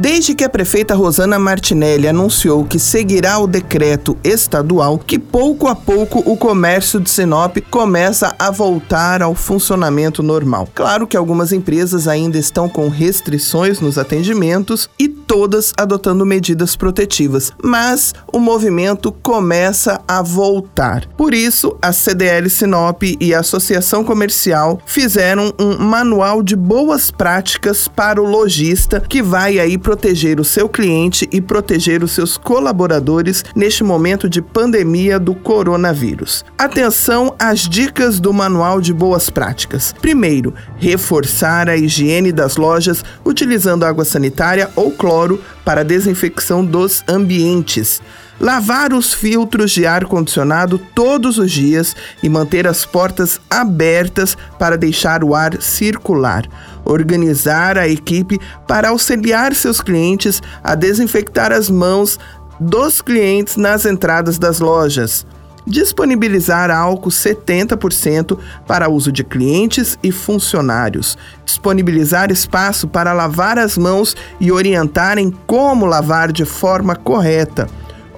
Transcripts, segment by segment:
Desde que a prefeita Rosana Martinelli anunciou que seguirá o decreto estadual, que pouco a pouco o comércio de Sinop começa a voltar ao funcionamento normal. Claro que algumas empresas ainda estão com restrições nos atendimentos e todas adotando medidas protetivas, mas o movimento começa a voltar. Por isso, a CDL Sinop e a Associação Comercial fizeram um manual de boas práticas para o lojista que vai aí proteger o seu cliente e proteger os seus colaboradores neste momento de pandemia do coronavírus. Atenção às dicas do Manual de Boas Práticas. Primeiro, reforçar a higiene das lojas utilizando água sanitária ou cloro para desinfecção dos ambientes lavar os filtros de ar condicionado todos os dias e manter as portas abertas para deixar o ar circular. Organizar a equipe para auxiliar seus clientes a desinfectar as mãos dos clientes nas entradas das lojas. Disponibilizar álcool 70% para uso de clientes e funcionários. Disponibilizar espaço para lavar as mãos e orientarem como lavar de forma correta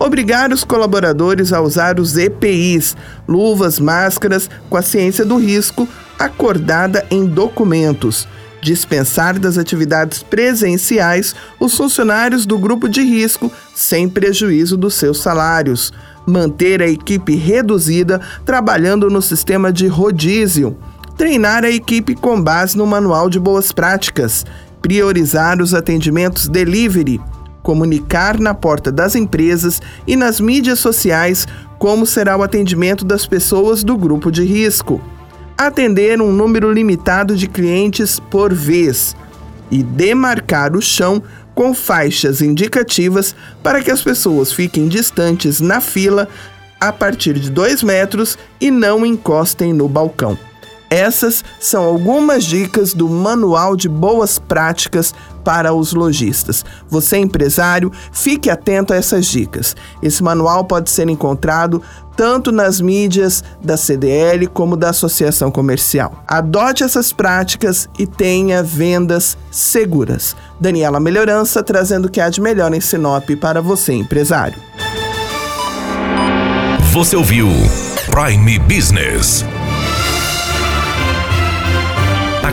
obrigar os colaboradores a usar os EPIs, luvas, máscaras, com a ciência do risco acordada em documentos. Dispensar das atividades presenciais os funcionários do grupo de risco sem prejuízo dos seus salários. Manter a equipe reduzida trabalhando no sistema de rodízio. Treinar a equipe com base no manual de boas práticas. Priorizar os atendimentos delivery comunicar na porta das empresas e nas mídias sociais como será o atendimento das pessoas do grupo de risco, atender um número limitado de clientes por vez e demarcar o chão com faixas indicativas para que as pessoas fiquem distantes na fila a partir de 2 metros e não encostem no balcão. Essas são algumas dicas do Manual de Boas Práticas para os lojistas. Você, empresário, fique atento a essas dicas. Esse manual pode ser encontrado tanto nas mídias da CDL como da Associação Comercial. Adote essas práticas e tenha vendas seguras. Daniela Melhorança trazendo o que há de melhor em Sinop para você, empresário. Você ouviu Prime Business